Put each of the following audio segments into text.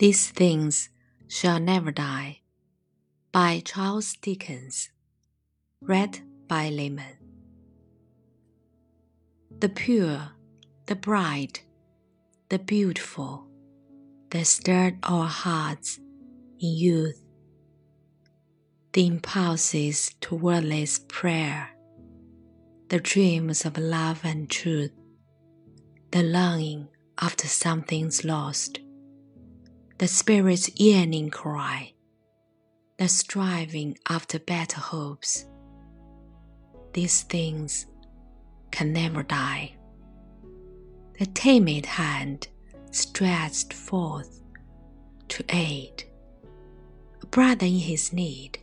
These Things Shall Never Die by Charles Dickens. Read by Layman. The pure, the bright, the beautiful, that stirred our hearts in youth. The impulses to wordless prayer, the dreams of love and truth, the longing after something's lost the spirit's yearning cry, the striving after better hopes. These things can never die. The timid hand stretched forth to aid, a brother in his need,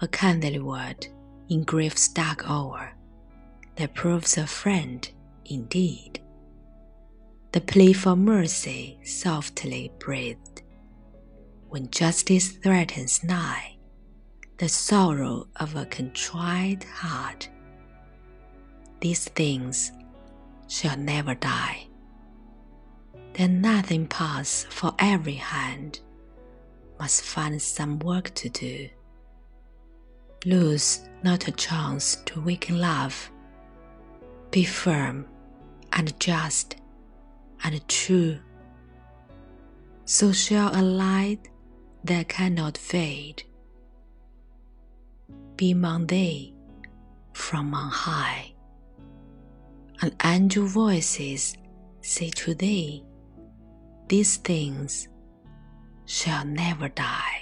a kindly word in grief's dark hour that proves a friend indeed. The plea for mercy softly breathed when justice threatens nigh, the sorrow of a contrite heart. These things shall never die. Then nothing pass for every hand must find some work to do. Lose not a chance to weaken love. Be firm and just and true. So shall a light that cannot fade. Be among thee from on high, and angel voices say to thee, These things shall never die.